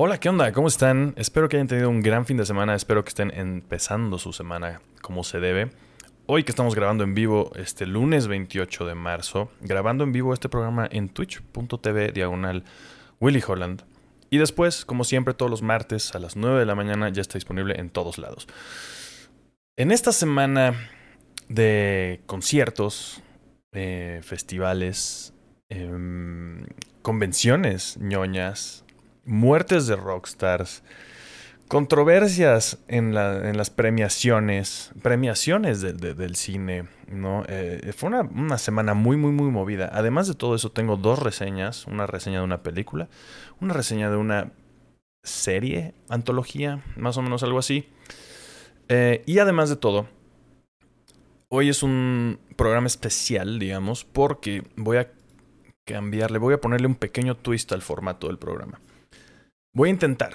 Hola, ¿qué onda? ¿Cómo están? Espero que hayan tenido un gran fin de semana. Espero que estén empezando su semana como se debe. Hoy que estamos grabando en vivo, este lunes 28 de marzo, grabando en vivo este programa en twitch.tv diagonal Willy Holland. Y después, como siempre, todos los martes a las 9 de la mañana ya está disponible en todos lados. En esta semana de conciertos, eh, festivales, em, convenciones ñoñas, muertes de rockstars, controversias en, las premiaciones, premiaciones del cine, ¿no? Eh, fue una, semana muy, muy, muy movida. Además de todo eso, tengo dos reseñas, una reseña de una película, una reseña de una serie, antología, más o menos algo así. Eh, y además de todo, hoy es un programa especial, digamos, porque voy a cambiarle, voy a ponerle un pequeño twist al formato del programa. Voy a intentar,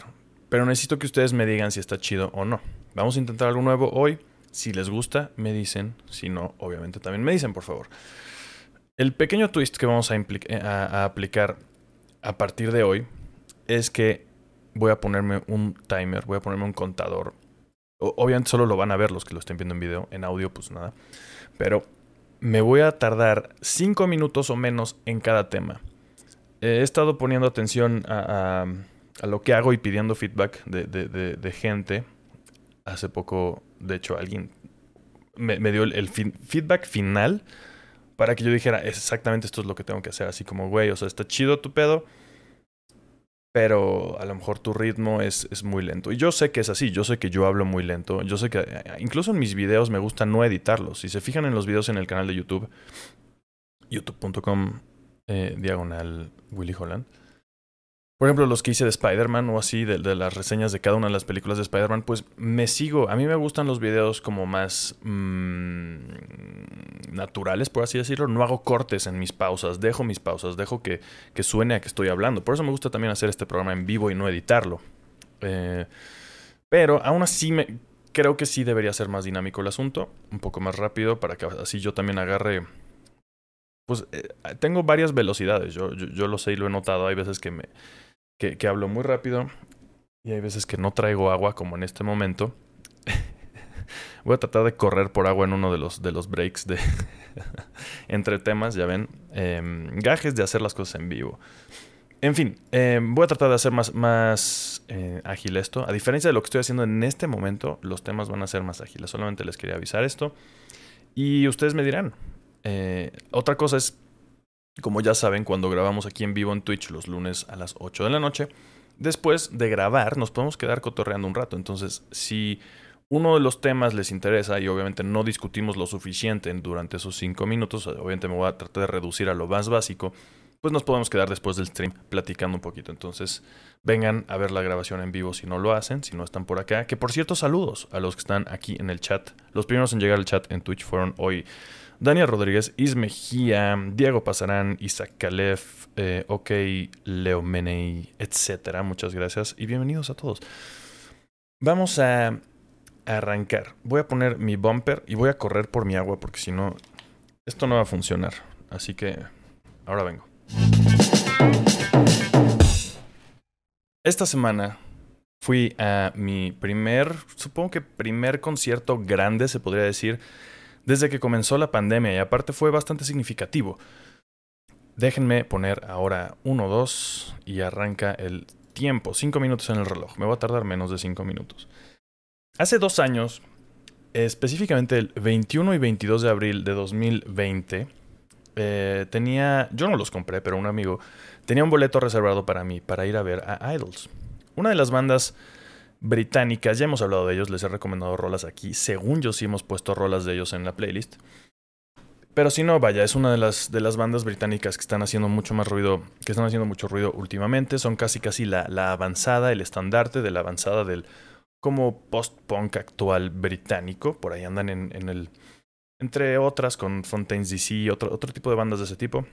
pero necesito que ustedes me digan si está chido o no. Vamos a intentar algo nuevo hoy. Si les gusta, me dicen. Si no, obviamente también me dicen, por favor. El pequeño twist que vamos a, eh, a aplicar a partir de hoy es que voy a ponerme un timer, voy a ponerme un contador. Obviamente solo lo van a ver los que lo estén viendo en video, en audio pues nada. Pero me voy a tardar 5 minutos o menos en cada tema. He estado poniendo atención a lo que hago y pidiendo feedback de, de, gente. Hace poco, de hecho, alguien me, dio el, feedback final para que yo dijera, exactamente esto es lo que tengo que hacer. Así como, güey, o sea, está chido tu pedo, pero a lo mejor tu ritmo es, es, muy lento. Y yo sé que es así, yo sé que yo hablo muy lento, yo sé que eh, incluso en mis videos me gusta no editarlos. Si se fijan en los videos en el canal de YouTube, youtube.com eh, diagonal Willy Holland, por ejemplo, los que hice de Spider-Man o así, de, las reseñas de cada una de las películas de Spider-Man, pues me sigo. A mí me gustan los videos como más mm, naturales, por así decirlo. No hago cortes en mis pausas, dejo mis pausas, dejo que, que suene a que estoy hablando. Por eso me gusta también hacer este programa en vivo y no editarlo. Eh, pero aún así me, creo que sí debería ser más dinámico el asunto, un poco más rápido, para que así yo también agarre pues eh, tengo varias velocidades, yo, yo, lo sé y lo he notado. Hay veces que me, que, hablo muy rápido y hay veces que no traigo agua, como en este momento. Voy a tratar de correr por agua en uno de los, de los breaks de entre temas, ya ven. Em, gajes de hacer las cosas en vivo. En fin, em, voy a tratar de hacer más, más eh, ágil esto. A diferencia de lo que estoy haciendo en este momento, los temas van a ser más ágiles. Solamente les quería avisar esto. Y ustedes me dirán. Eh, otra cosa es como ya saben, cuando grabamos aquí en vivo en Twitch los lunes a las 8 de la noche, después de grabar nos podemos quedar cotorreando un rato. Entonces, si uno de los temas les interesa y obviamente no discutimos lo suficiente durante esos 5 minutos, obviamente me voy a tratar de reducir a lo más básico, pues nos podemos quedar después del stream platicando un poquito. Entonces, vengan a ver la grabación en vivo si no lo hacen, si no están por acá. Que por cierto, saludos a los que están aquí en el chat. Los primeros en llegar al chat en Twitch fueron hoy Daniel Rodríguez, Ismejía, Diego Pasarán, Isaac Calef, eh, OK, Leo Meney, etc. Muchas gracias y bienvenidos a todos. Vamos a arrancar. Voy a poner mi bumper y voy a correr por mi agua porque si no, esto no va a funcionar. Así que ahora vengo. Esta semana fui a mi primer, supongo que primer concierto grande, se podría decir, desde que comenzó la pandemia y aparte fue bastante significativo. Déjenme poner ahora 1, 2 y arranca el tiempo, 5 minutos en el reloj. Me va a tardar menos de 5 minutos. Hace dos años, específicamente el 21 y 22 de abril de 2020, eh, tenía, yo no los compré, pero un amigo tenía un boleto reservado para mí para ir a ver a Idols. Una de las bandas británicas, ya hemos hablado de ellos, les he recomendado rolas aquí, según yo sí hemos puesto rolas de ellos en la playlist. Pero si no, vaya, es una de las, de las bandas británicas que están haciendo mucho más ruido, que están haciendo mucho ruido últimamente. Son casi casi la, la avanzada, el estandarte de la avanzada del como post-punk actual británico. Por ahí andan en, en, el. Entre otras, con Fontaines DC, otro, otro tipo de bandas de ese tipo.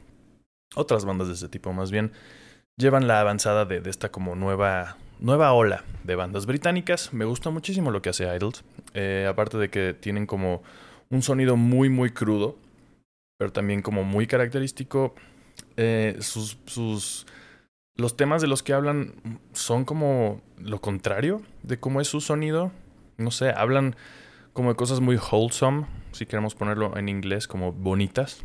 Otras bandas de ese tipo, más bien. Llevan la avanzada de, de esta como nueva nueva ola de bandas británicas. Me gusta muchísimo lo que hace Idols. Eh, aparte de que tienen como un sonido muy, muy crudo, pero también como muy característico. Eh, sus, sus los temas de los que hablan son como lo contrario de cómo es su sonido. No sé, hablan como de cosas muy wholesome, si queremos ponerlo en inglés, como bonitas.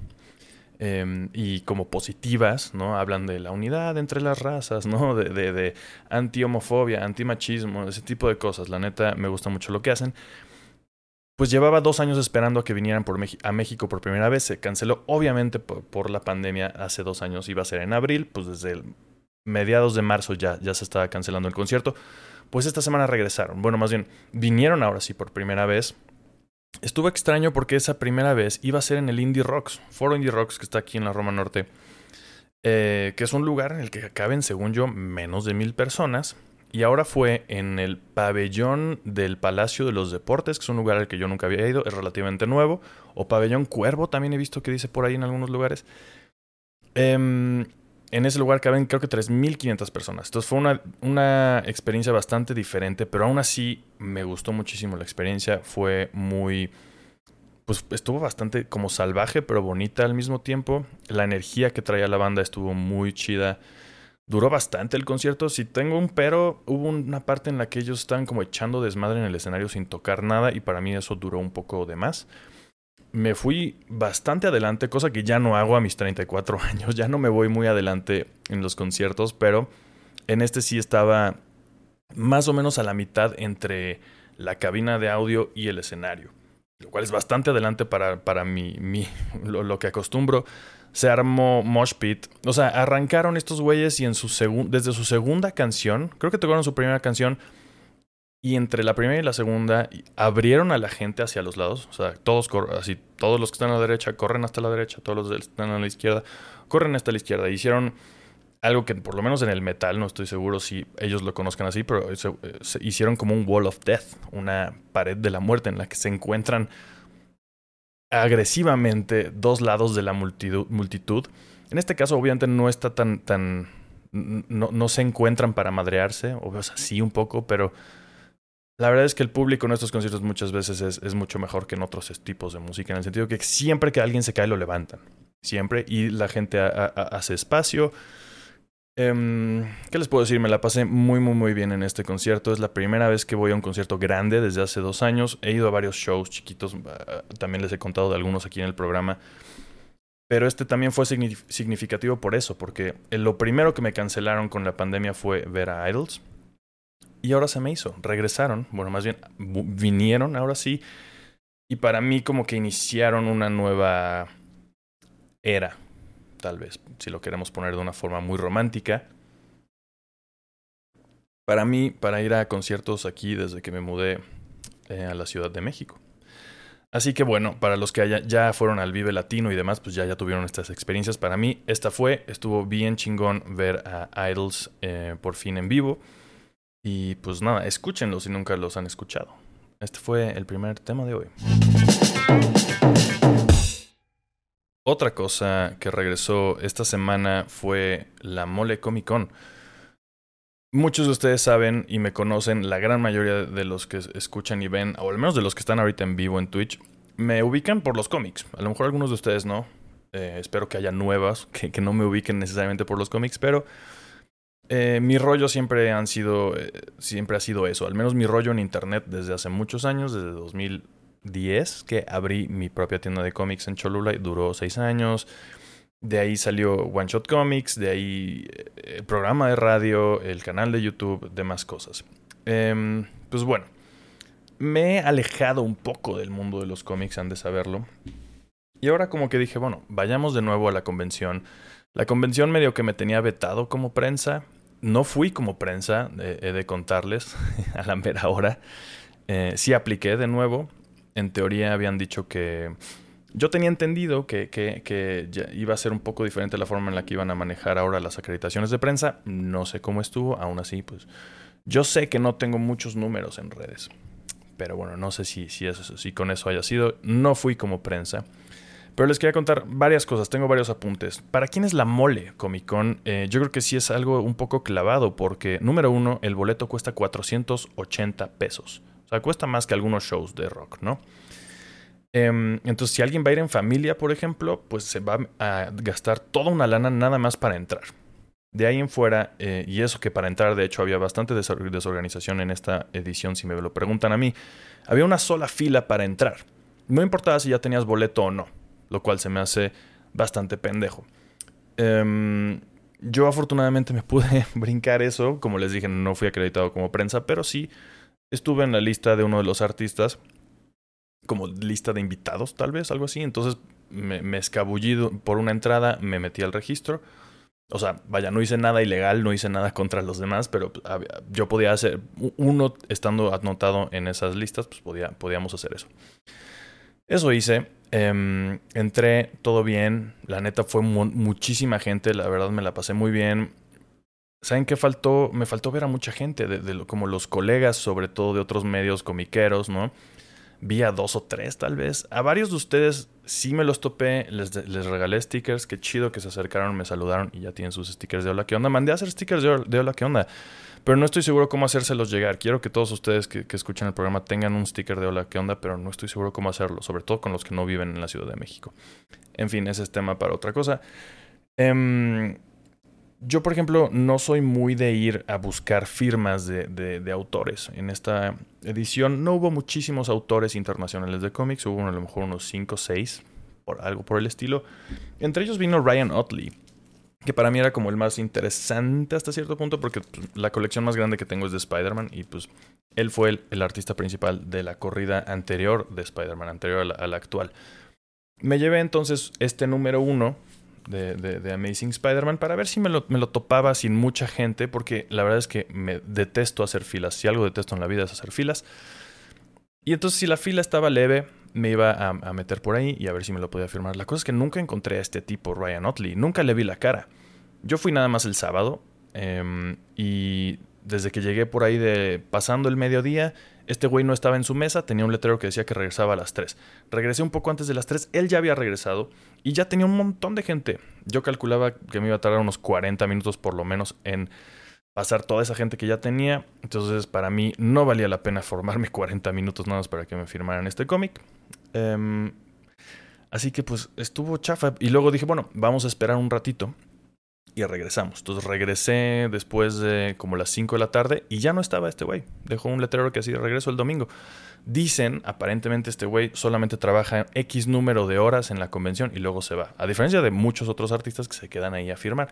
Em, y como positivas, ¿no? Hablan de la unidad entre las razas, ¿no? De, de, de anti-homofobia, anti-machismo, ese tipo de cosas. La neta, me gusta mucho lo que hacen. Pues llevaba dos años esperando a que vinieran por a México por primera vez. Se canceló, obviamente, por, la pandemia hace dos años. Iba a ser en abril, pues desde mediados de marzo ya, ya se estaba cancelando el concierto. Pues esta semana regresaron. Bueno, más bien, vinieron ahora sí por primera vez Estuvo extraño porque esa primera vez iba a ser en el Indie Rocks, Foro Indie Rocks que está aquí en la Roma Norte, eh, que es un lugar en el que caben, según yo, menos de mil personas. Y ahora fue en el pabellón del Palacio de los Deportes, que es un lugar al que yo nunca había ido, es relativamente nuevo. O pabellón Cuervo, también he visto que dice por ahí en algunos lugares. Eh, en ese lugar caben creo que 3.500 personas. Entonces fue una, una experiencia bastante diferente, pero aún así me gustó muchísimo la experiencia. Fue muy... Pues estuvo bastante como salvaje, pero bonita al mismo tiempo. La energía que traía la banda estuvo muy chida. Duró bastante el concierto. Si tengo un pero, hubo una parte en la que ellos estaban como echando desmadre en el escenario sin tocar nada y para mí eso duró un poco de más me fui bastante adelante, cosa que ya no hago a mis 34 años, ya no me voy muy adelante en los conciertos, pero en este sí estaba más o menos a la mitad entre la cabina de audio y el escenario, lo cual es bastante adelante para, para mi, mi lo, que acostumbro. Se armó Mosh Pit. O sea, arrancaron estos güeyes y en su desde su segunda canción, creo que tocaron su primera canción, y entre la primera y la segunda abrieron a la gente hacia los lados. O sea, todos, así, todos los que están a la derecha corren hasta la derecha, todos los que están a la izquierda corren hasta la izquierda. Hicieron algo que por lo menos en el metal, no estoy seguro si ellos lo conozcan así, pero hicieron como un wall of death, una pared de la muerte en la que se encuentran agresivamente dos lados de la multitud. multitud. En este caso, obviamente, no está tan, tan, no, no se encuentran para madrearse, o sea, sí un poco, pero la verdad es que el público en estos conciertos muchas veces es, mucho mejor que en otros tipos de música, en el sentido que siempre que alguien se cae lo levantan. Siempre. Y la gente hace espacio. Em, ¿Qué les puedo decir? Me la pasé muy, muy, muy bien en este concierto. Es la primera vez que voy a un concierto grande desde hace dos años. He ido a varios shows chiquitos. Ah, también les he contado de algunos aquí en el programa. Pero este también fue significativo por eso, porque lo primero que me cancelaron con la pandemia fue ver a Idols. Y ahora se me hizo. Regresaron, bueno, más bien vinieron ahora sí. Y para mí como que iniciaron una nueva era, tal vez, si lo queremos poner de una forma muy romántica. Para mí, para ir a conciertos aquí desde que me mudé eh, a la Ciudad de México. Así que bueno, para los que ya fueron al Vive Latino y demás, pues ya, ya tuvieron estas experiencias. Para mí, esta fue, estuvo bien chingón ver a Idols eh, por fin en vivo. Y pues nada, escúchenlos si nunca los han escuchado. Este fue el primer tema de hoy. Otra cosa que regresó esta semana fue la Mole Comic Con. Muchos de ustedes saben y me conocen, la gran mayoría de los que escuchan y ven, o al menos de los que están ahorita en vivo en Twitch, me ubican por los cómics. A lo mejor algunos de ustedes no. Eh, espero que haya nuevas que, que no me ubiquen necesariamente por los cómics, pero eh, mi rollo siempre han sido, eh, siempre ha sido eso. Al menos mi rollo en internet desde hace muchos años, desde 2010, que abrí mi propia tienda de cómics en Cholula y duró seis años. De ahí salió One Shot Comics, de ahí eh, el programa de radio, el canal de YouTube, demás cosas. Em, pues bueno, me he alejado un poco del mundo de los cómics, han de saberlo. Y ahora como que dije, bueno, vayamos de nuevo a la convención. La convención medio que me tenía vetado como prensa, no fui como prensa, he de contarles a la mera hora. Eh, sí apliqué de nuevo. En teoría habían dicho que... Yo tenía entendido que, iba a ser un poco diferente la forma en la que iban a manejar ahora las acreditaciones de prensa. No sé cómo estuvo, aún así, pues yo sé que no tengo muchos números en redes. Pero bueno, no sé si, si, eso, si con eso haya sido. No fui como prensa. Pero les quería contar varias cosas, tengo varios apuntes. ¿Para quién es la mole Comic Con? Eh, yo creo que sí es algo un poco clavado porque, número uno, el boleto cuesta 480 pesos. O sea, cuesta más que algunos shows de rock, ¿no? Em, entonces, si alguien va a ir en familia, por ejemplo, pues se va a gastar toda una lana nada más para entrar. De ahí en fuera, eh, y eso que para entrar, de hecho, había bastante desorganización en esta edición, si me lo preguntan a mí, había una sola fila para entrar. No importaba si ya tenías boleto o no, lo cual se me hace bastante pendejo. Em, yo afortunadamente me pude brincar eso, como les dije, no fui acreditado como prensa, pero sí estuve en la lista de uno de los artistas, como lista de invitados tal vez, algo así. Entonces me, me escabullí por una entrada, me metí al registro o sea, vaya, no hice nada ilegal, no hice nada contra los demás, pero pues, yo podía hacer, uno estando anotado en esas listas, pues podía, podíamos hacer eso. Eso hice, em, entré todo bien, la neta fue muchísima gente, la verdad me la pasé muy bien. ¿Saben qué faltó? Me faltó ver a mucha gente, de, como los colegas, sobre todo de otros medios comiqueros, ¿no? vi a dos o tres tal vez. A varios de ustedes sí me los topé, les, les regalé stickers, qué chido que se acercaron, me saludaron y ya tienen sus stickers de hola, ¿qué onda? Mandé a hacer stickers de, hola, ¿qué onda? Pero no estoy seguro cómo hacérselos llegar. Quiero que todos ustedes que, que, escuchan el programa tengan un sticker de hola, ¿qué onda? Pero no estoy seguro cómo hacerlo, sobre todo con los que no viven en la Ciudad de México. En fin, ese es tema para otra cosa. Eh, yo, por ejemplo, no soy muy de ir a buscar firmas de, de, autores. En esta edición no hubo muchísimos autores internacionales de cómics, hubo a lo mejor unos 5 o 6, por algo por el estilo. Entre ellos vino Ryan Otley, que para mí era como el más interesante hasta cierto punto, porque pues, la colección más grande que tengo es de Spider-Man, y pues él fue el, artista principal de la corrida anterior de Spider-Man, anterior a la, a la actual. Me llevé entonces este número uno de, de, Amazing Spider-Man para ver si me lo, me lo, topaba sin mucha gente, porque la verdad es que me detesto hacer filas. Si algo detesto en la vida es hacer filas. Y entonces si la fila estaba leve, me iba a, meter por ahí y a ver si me lo podía firmar. La cosa es que nunca encontré a este tipo, Ryan Otley. Nunca le vi la cara. Yo fui nada más el sábado eh, y desde que llegué por ahí de pasando el mediodía, este güey no estaba en su mesa, tenía un letrero que decía que regresaba a las 3. Regresé un poco antes de las 3, él ya había regresado y ya tenía un montón de gente. Yo calculaba que me iba a tardar unos 40 minutos por lo menos en pasar toda esa gente que ya tenía. Entonces para mí no valía la pena formarme 40 minutos nada más para que me firmaran este cómic. Em, así que pues estuvo chafa y luego dije, bueno, vamos a esperar un ratito y regresamos. Entonces regresé después de como las 5 de la tarde y ya no estaba este güey. Dejó un letrero que así regreso el domingo. Dicen, aparentemente este güey solamente trabaja X número de horas en la convención y luego se va. A diferencia de muchos otros artistas que se quedan ahí a firmar.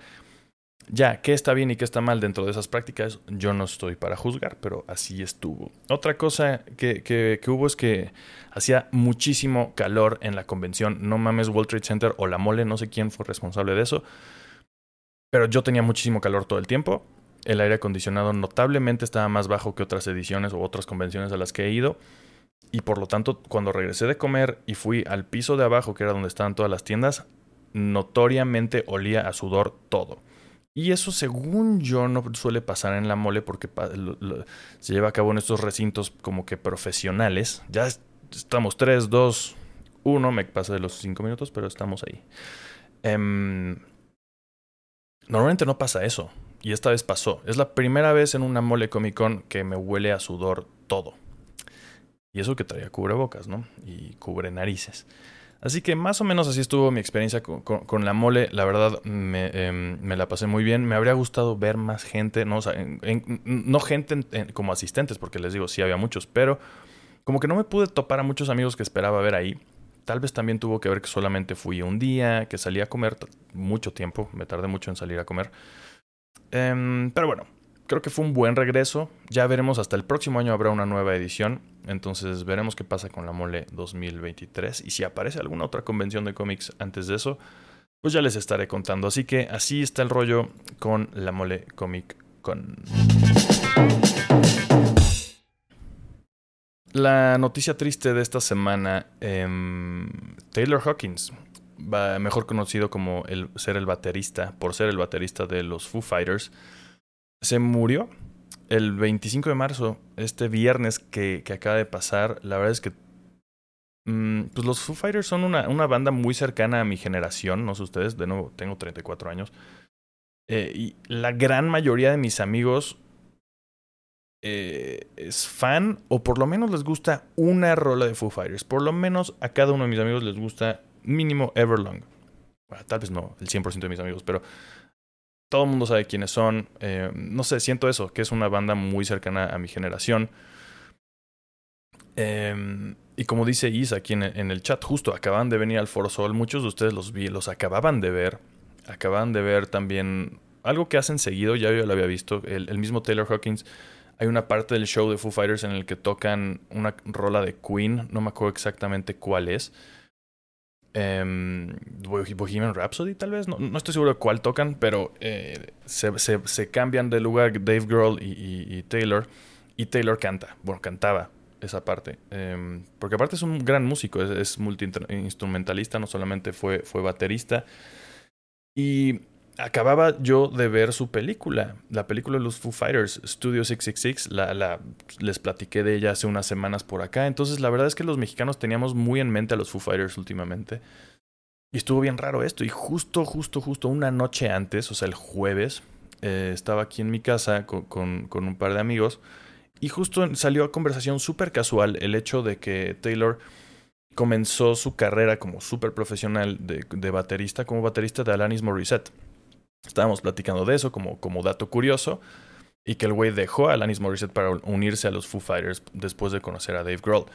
Ya, qué está bien y qué está mal dentro de esas prácticas, yo no estoy para juzgar, pero así estuvo. Otra cosa que, que, hubo es que hacía muchísimo calor en la convención. No mames, World Trade Center o la mole, no sé quién fue responsable de eso pero yo tenía muchísimo calor todo el tiempo. El aire acondicionado notablemente estaba más bajo que otras ediciones o otras convenciones a las que he ido. Y por lo tanto, cuando regresé de comer y fui al piso de abajo, que era donde estaban todas las tiendas, notoriamente olía a sudor todo. Y eso, según yo, no suele pasar en la mole porque se lleva a cabo en estos recintos como que profesionales. Ya estamos 3, 2, 1, me pasa de los 5 minutos, pero estamos ahí. Eh, Normalmente no pasa eso. Y esta vez pasó. Es la primera vez en una mole Comic Con que me huele a sudor todo. Y eso que traía cubrebocas, ¿no? Y cubre narices. Así que más o menos así estuvo mi experiencia con, la mole. La verdad me, em, me, la pasé muy bien. Me habría gustado ver más gente, no, no gente como asistentes, porque les digo, sí había muchos, pero como que no me pude topar a muchos amigos que esperaba ver ahí. Tal vez también tuvo que ver que solamente fui un día, que salí a comer mucho tiempo, me tardé mucho en salir a comer. Em, pero bueno, creo que fue un buen regreso. Ya veremos, hasta el próximo año habrá una nueva edición. Entonces veremos qué pasa con la Mole 2023. Y si aparece alguna otra convención de cómics antes de eso, pues ya les estaré contando. Así que así está el rollo con la Mole Comic Con. La noticia triste de esta semana, eh, Taylor Hawkins, mejor conocido como el, ser el baterista, por ser el baterista de los Foo Fighters, se murió el 25 de marzo, este viernes que, que acaba de pasar. La verdad es que mm, pues los Foo Fighters son una, una, banda muy cercana a mi generación, no sé ustedes, de nuevo, tengo 34 años. Eh, y la gran mayoría de mis amigos eh, es fan o por lo menos les gusta una rola de Foo Fighters. Por lo menos a cada uno de mis amigos les gusta mínimo Everlong. Tal vez no el 100% de mis amigos, pero todo el mundo sabe quiénes son. Eh, no sé, siento eso, que es una banda muy cercana a mi generación. Em, y como dice Isa aquí en, el chat, justo acaban de venir al Foro Sol. Muchos de ustedes los vi, los acababan de ver. Acaban de ver también algo que hacen seguido, ya yo lo había visto. El, mismo Taylor Hawkins. Hay una parte del show de Foo Fighters en el que tocan una rola de Queen. No me acuerdo exactamente cuál es. Eh, Bohemian Rhapsody, tal vez. No, estoy seguro de cuál tocan, pero eh, se, cambian de lugar Dave Grohl y Taylor. Y Taylor canta. Bueno, cantaba esa parte. Em, porque aparte es un gran músico, es, es multi-instrumentalista, no solamente fue, fue baterista. Y acababa yo de ver su película, la película de los Foo Fighters, Studio 666, la, la, les platiqué de ella hace unas semanas por acá. Entonces la verdad es que los mexicanos teníamos muy en mente a los Foo Fighters últimamente. Y estuvo bien raro esto. Y justo, justo, justo una noche antes, o sea, el jueves, eh, estaba aquí en mi casa con, un par de amigos. Y justo salió a conversación súper casual el hecho de que Taylor comenzó su carrera como súper profesional de, baterista, como baterista de Alanis Morissette. Estábamos platicando de eso como, como dato curioso. Y que el güey dejó a Alanis Morissette para unirse a los Foo Fighters después de conocer a Dave Grohl.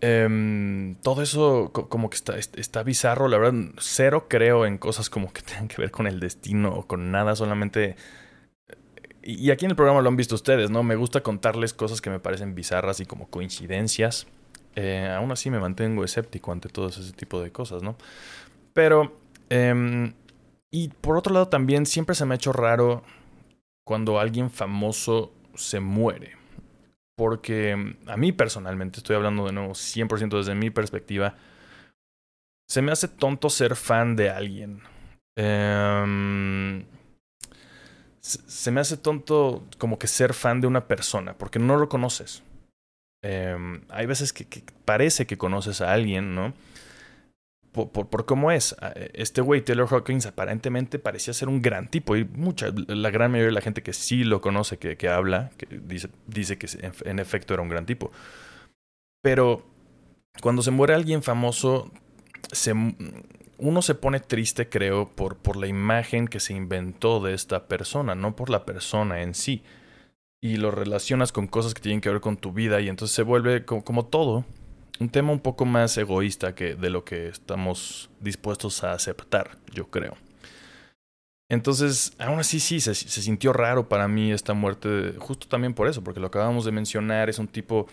Em, todo eso como que está, está bizarro, la verdad, cero creo en cosas como que tengan que ver con el destino o con nada, solamente y aquí en el programa lo han visto ustedes, ¿no? Me gusta contarles cosas que me parecen bizarras y como coincidencias. Eh, aún así me mantengo escéptico ante todo ese tipo de cosas, ¿no? Pero... Em, y por otro lado también siempre se me ha hecho raro cuando alguien famoso se muere. Porque a mí personalmente, estoy hablando de nuevo 100% desde mi perspectiva, se me hace tonto ser fan de alguien. Eh, se me hace tonto como que ser fan de una persona, porque no lo conoces. Em, hay veces que, parece que conoces a alguien, ¿no? Por, cómo es. Este güey, Taylor Hawkins, aparentemente parecía ser un gran tipo. Y mucha, la gran mayoría de la gente que sí lo conoce, que, que habla, que dice, dice que en efecto era un gran tipo. Pero cuando se muere alguien famoso, se, uno se pone triste, creo, por, por la imagen que se inventó de esta persona, no por la persona en sí. Y lo relacionas con cosas que tienen que ver con tu vida y entonces se vuelve como, todo un tema un poco más egoísta que de lo que estamos dispuestos a aceptar, yo creo. Entonces, aún así sí, se, se sintió raro para mí esta muerte, justo también por eso, porque lo acabamos de mencionar, es un tipo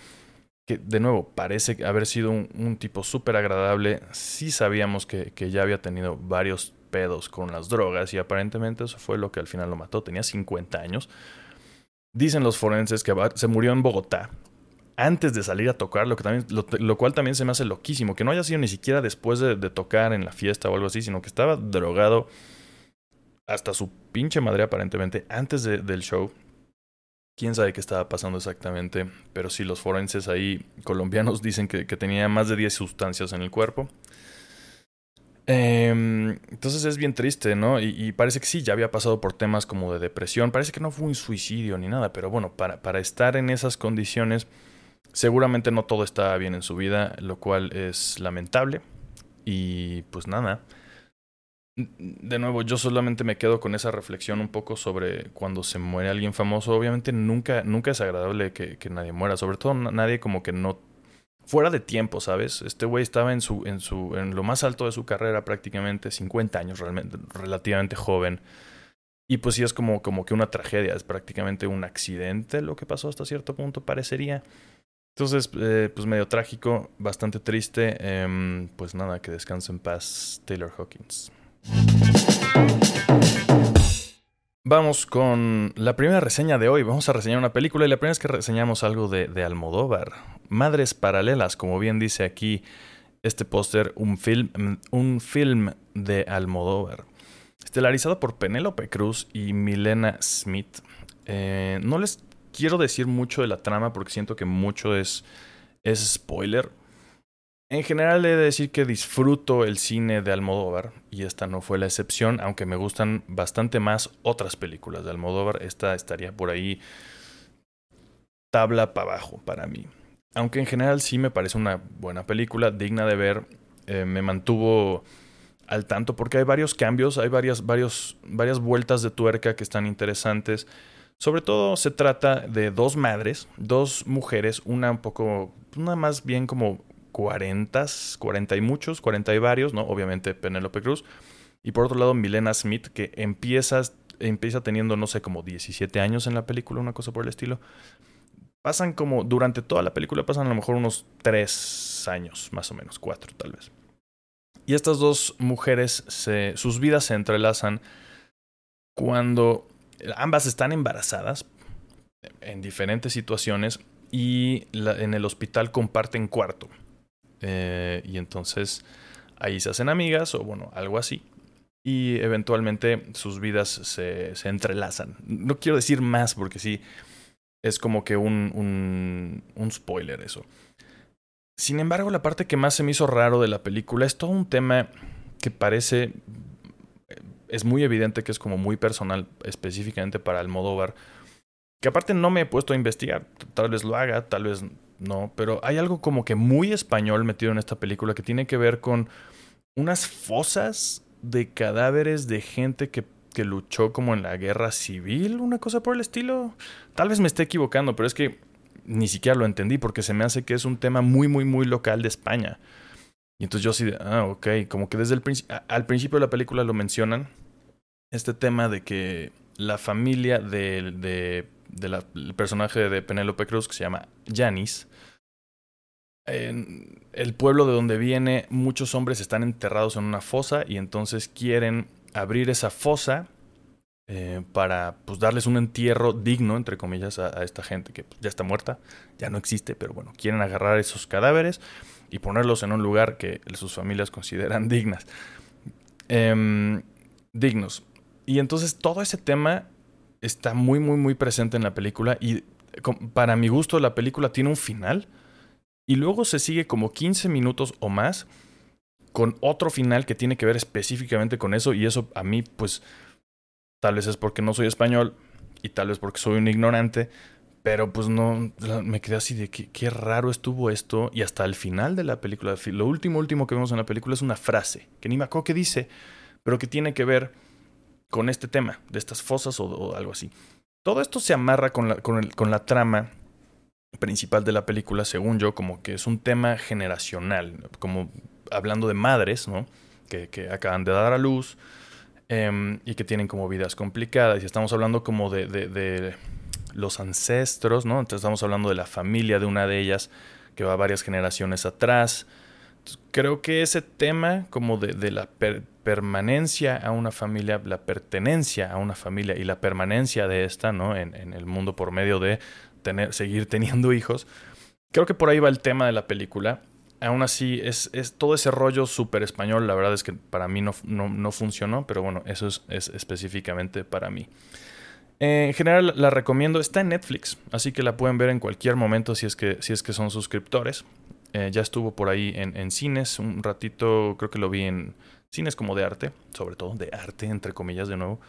que de nuevo parece haber sido un, tipo súper agradable. Sí sabíamos que, que, ya había tenido varios pedos con las drogas y aparentemente eso fue lo que al final lo mató. Tenía 50 años. Dicen los forenses que se murió en Bogotá antes de salir a tocar, lo, que también, lo, cual también se me hace loquísimo. Que no haya sido ni siquiera después de, tocar en la fiesta o algo así, sino que estaba drogado hasta su pinche madre aparentemente antes del show Quién sabe qué estaba pasando exactamente, pero sí los forenses ahí colombianos dicen que, tenía más de 10 sustancias en el cuerpo. Em, entonces es bien triste, ¿no? Y, parece que sí, ya había pasado por temas como de depresión. Parece que no fue un suicidio ni nada, pero bueno, para estar en esas condiciones, seguramente no todo estaba bien en su vida, lo cual es lamentable. Y pues nada, de nuevo, yo solamente me quedo con esa reflexión un poco sobre cuando se muere alguien famoso. Obviamente nunca, nunca es agradable que, que nadie muera, sobre todo nadie como que no fuera de tiempo, ¿sabes? Este güey estaba en su, en su, en lo más alto de su carrera, prácticamente 50 años, realmente, relativamente joven. Y pues sí es como, como que una tragedia, es prácticamente un accidente lo que pasó hasta cierto punto, parecería. Entonces, eh, pues medio trágico, bastante triste. Em, pues nada, que descanse en paz Taylor Hawkins. Vamos con la primera reseña de hoy. Vamos a reseñar una película y la primera es que reseñamos algo de, Almodóvar. Madres Paralelas, como bien dice aquí este póster, un film, un film de Almodóvar. Estelarizado por Penélope Cruz y Milena Smith. Eh, no les quiero decir mucho de la trama porque siento que mucho es, es spoiler. En general he de decir que disfruto el cine de Almodóvar y esta no fue la excepción, aunque me gustan bastante más otras películas de Almodóvar, esta estaría por ahí tabla para abajo para mí. Aunque en general sí me parece una buena película, digna de ver, eh, me mantuvo al tanto porque hay varios cambios, hay varias, varias vueltas de tuerca que están interesantes. Sobre todo se trata de dos madres, dos mujeres, una un poco, una más bien como 40, 40 y muchos, 40 y varios, ¿no? Obviamente Penélope Cruz. Y por otro lado, Milena Smith, que empieza, empieza teniendo, no sé, como 17 años en la película, una cosa por el estilo. Pasan como, durante toda la película pasan a lo mejor unos 3 años, más o menos, 4 tal vez. Y estas dos mujeres, sus vidas se entrelazan cuando ambas están embarazadas en diferentes situaciones y en el hospital comparten cuarto. Eh, y entonces ahí se hacen amigas o bueno, algo así. Y eventualmente sus vidas se, se entrelazan. No quiero decir más porque sí, es como que un, un, un spoiler eso. Sin embargo, la parte que más se me hizo raro de la película es todo un tema que parece es muy evidente que es como muy personal específicamente para el Almodóvar. Que aparte no me he puesto a investigar. Tal vez lo haga, tal vez no. Pero hay algo como que muy español metido en esta película que tiene que ver con unas fosas de cadáveres de gente que, que luchó como en la guerra civil, una cosa por el estilo. Tal vez me esté equivocando, pero es que ni siquiera lo entendí porque se me hace que es un tema muy, muy, muy local de España. Y entonces yo así, ah, ok, como que desde el principio, al principio de la película lo mencionan, este tema de que la familia del de, de personaje de Penélope Cruz, que se llama Janis, en el pueblo de donde viene, muchos hombres están enterrados en una fosa y entonces quieren abrir esa fosa eh, para pues darles un entierro digno, entre comillas, a, esta gente que ya está muerta, ya no existe, pero bueno, quieren agarrar esos cadáveres y ponerlos en un lugar que sus familias consideran dignas. Eh, dignos. Y entonces todo ese tema está muy, muy, muy presente en la película y para mi gusto la película tiene un final y luego se sigue como 15 minutos o más con otro final que tiene que ver específicamente con eso y eso a mí pues tal vez es porque no soy español y tal vez porque soy un ignorante, pero pues no, me quedé así de que qué raro estuvo esto. Y hasta el final de la película, lo último, último que vemos en la película es una frase, que ni me acuerdo qué dice, pero que tiene que ver con este tema, de estas fosas o, algo así. Todo esto se amarra con la, con, el, con la trama principal de la película, según yo, como que es un tema generacional, como hablando de madres, ¿no? Que, que acaban de dar a luz eh, y que tienen como vidas complicadas. Y estamos hablando como de, de, de los ancestros, ¿no? Entonces estamos hablando de la familia de una de ellas que va varias generaciones atrás. Creo que ese tema como de, de la permanencia a una familia, la pertenencia a una familia y la permanencia de esta, ¿no? En, en el mundo por medio de tener, seguir teniendo hijos. Creo que por ahí va el tema de la película. Aún así, es, es todo ese rollo súper español. La verdad es que para mí no, no, no funcionó, pero bueno, eso es, es específicamente para mí. En general la recomiendo, está en Netflix, así que la pueden ver en cualquier momento si es que, si es que son suscriptores. Eh, ya estuvo por ahí en, en, cines, un ratito creo que lo vi en cines como de arte, sobre todo de arte, entre comillas de nuevo.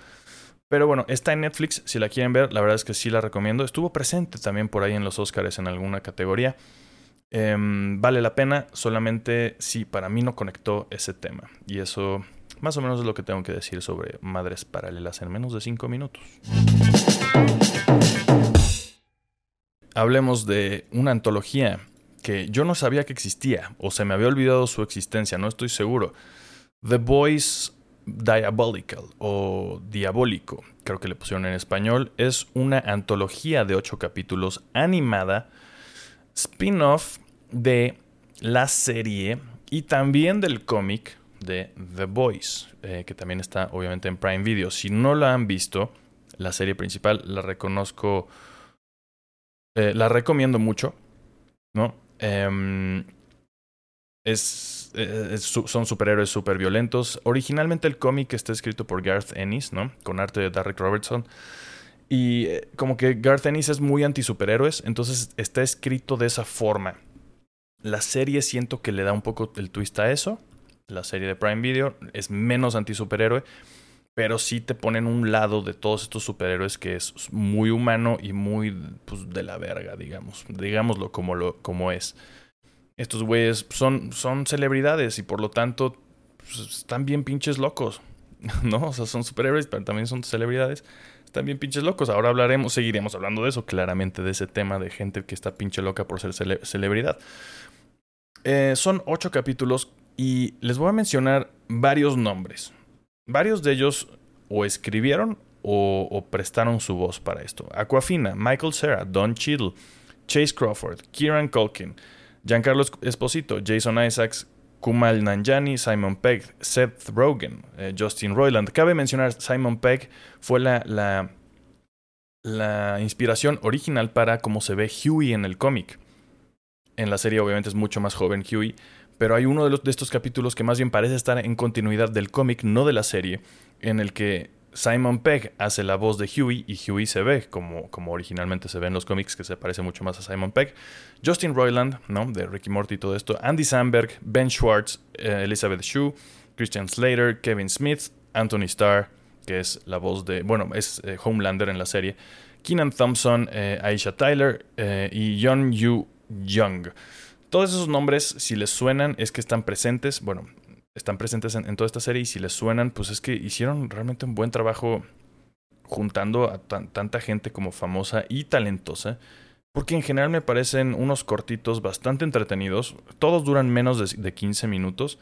Pero bueno, está en Netflix, si la quieren ver, la verdad es que sí la recomiendo. Estuvo presente también por ahí en los Oscars en alguna categoría. Eh, vale la pena, solamente si para mí no conectó ese tema. Y eso más o menos es lo que tengo que decir sobre Madres Paralelas en menos de 5 minutos. Hablemos de una antología que yo no sabía que existía o se me había olvidado su existencia, no estoy seguro. The Boys Diabolical o Diabólico, creo que le pusieron en español, es una antología de 8 capítulos animada, spin-off de la serie y también del cómic de The Boys, eh, que también está obviamente en Prime Video. Si no la han visto, la serie principal la reconozco, eh, la recomiendo mucho, ¿no? Eh, es, es, son superhéroes súper violentos. Originalmente el cómic está escrito por Garth Ennis, ¿no? Con arte de Derek Robertson. Y eh, como que Garth Ennis es muy anti superhéroes, entonces está escrito de esa forma. La serie siento que le da un poco el twist a eso la serie de Prime Video, es menos anti-superhéroe, pero sí te ponen un lado de todos estos superhéroes que es muy humano y muy pues, de la verga, digamos. Digámoslo como, lo, como es. Estos güeyes son, son celebridades y por lo tanto pues, están bien pinches locos, ¿no? O sea, son superhéroes, pero también son celebridades. Están bien pinches locos. Ahora hablaremos, seguiremos hablando de eso, claramente, de ese tema de gente que está pinche loca por ser celebridad. Eh, son ocho capítulos y les voy a mencionar varios nombres. Varios de ellos o escribieron o, prestaron su voz para esto. Aquafina, Michael Cera, Don Cheadle, Chase Crawford, Kieran Culkin, Giancarlo Esposito, Jason Isaacs, Kumal Nanjani, Simon Pegg, Seth Rogen, eh, Justin Roiland. Cabe mencionar, Simon Pegg fue la, la, la inspiración original para cómo se ve Huey en el cómic. En la serie obviamente es mucho más joven Huey, pero hay uno de, estos capítulos que más bien parece estar en continuidad del cómic, no de la serie, en el que Simon Pegg hace la voz de Huey y Huey se ve como, originalmente se ve en los cómics, que se parece mucho más a Simon Pegg. Justin Roiland, ¿no? De Ricky Morty y todo esto. Andy Samberg, Ben Schwartz, eh, Elizabeth Shue, Christian Slater, Kevin Smith, Anthony Starr, que es la voz de, bueno, es eh, Homelander en la serie. Keenan Thompson, eh, Aisha Tyler y Young Yu Young. Todos esos nombres, si les suenan, es que están presentes. Bueno, están presentes en, toda esta serie y si les suenan, pues es que hicieron realmente un buen trabajo juntando a tanta gente como famosa y talentosa. Porque en general me parecen unos cortitos bastante entretenidos. Todos duran menos de, 15 minutos.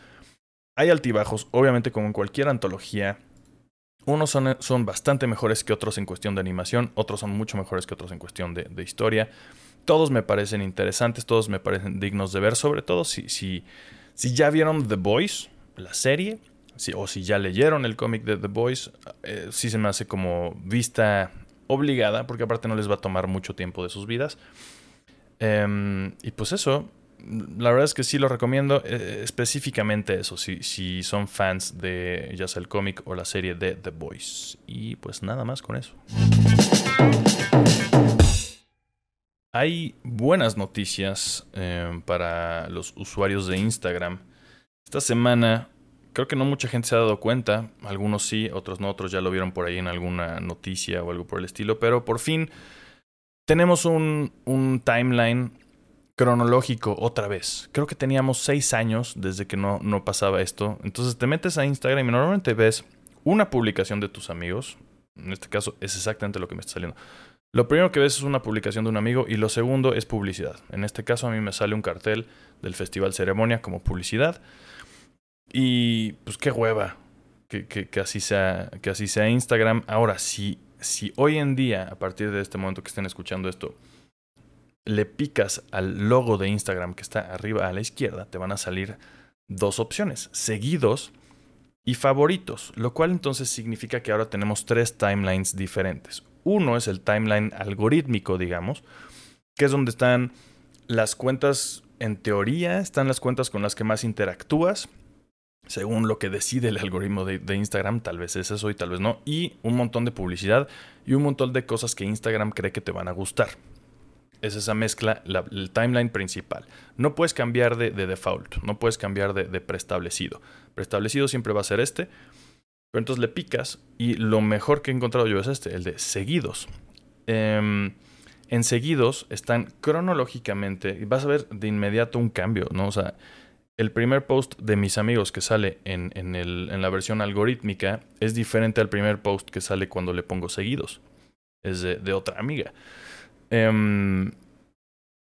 Hay altibajos, obviamente como en cualquier antología. Unos son, son, bastante mejores que otros en cuestión de animación, otros son mucho mejores que otros en cuestión de, de historia. Todos me parecen interesantes, todos me parecen dignos de ver, sobre todo si, si, si ya vieron The Boys, la serie, o si ya leyeron el cómic de The Boys, eh, sí se me hace como vista obligada, porque aparte no les va a tomar mucho tiempo de sus vidas. Em, y pues eso, la verdad es que sí lo recomiendo, eh, específicamente eso, si, si son fans de ya sea el cómic o la serie de The Boys. Y pues nada más con eso. Hay buenas noticias em, para los usuarios de Instagram. Esta semana, creo que no mucha gente se ha dado cuenta, algunos sí, otros no, otros ya lo vieron por ahí en alguna noticia o algo por el estilo, pero por fin tenemos un, un timeline cronológico otra vez. Creo que teníamos seis años desde que no, no pasaba esto. Entonces te metes a Instagram y normalmente ves una publicación de tus amigos. En este caso es exactamente lo que me está saliendo. Lo primero que ves es una publicación de un amigo y lo segundo es publicidad. En este caso a mí me sale un cartel del Festival Ceremonia como publicidad. Y pues qué hueva que, que, así, sea, que así sea Instagram. Ahora, si, si hoy en día, a partir de este momento que estén escuchando esto, le picas al logo de Instagram que está arriba a la izquierda, te van a salir dos opciones, seguidos y favoritos, lo cual entonces significa que ahora tenemos tres timelines diferentes. Uno es el timeline algorítmico, digamos, que es donde están las cuentas, en teoría, están las cuentas con las que más interactúas según lo que decide el algoritmo de, Instagram, tal vez es eso y tal vez no, y un montón de publicidad y un montón de cosas que Instagram cree que te van a gustar. Es esa mezcla, el timeline principal. No puedes cambiar de, default, no puedes cambiar de, preestablecido. Preestablecido siempre va a ser este, pero entonces le picas y lo mejor que he encontrado yo es este, el de seguidos. Em, en seguidos están cronológicamente, y vas a ver de inmediato un cambio, ¿no? O sea, el primer post de mis amigos que sale en, la versión algorítmica es diferente al primer post que sale cuando le pongo seguidos. Es de, otra amiga. Em,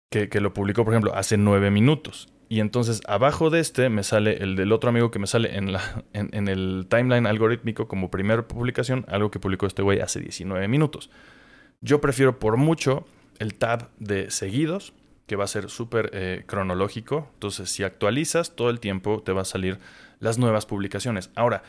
que, lo publicó, por ejemplo, hace nueve minutos. Y entonces abajo de este me sale el del otro amigo que me sale en, la, en, el timeline algorítmico como primera publicación, algo que publicó este güey hace 19 minutos. Yo prefiero por mucho el tab de seguidos que va a ser súper eh, cronológico. Entonces, si actualizas todo el tiempo, te va a salir las nuevas publicaciones. Ahora,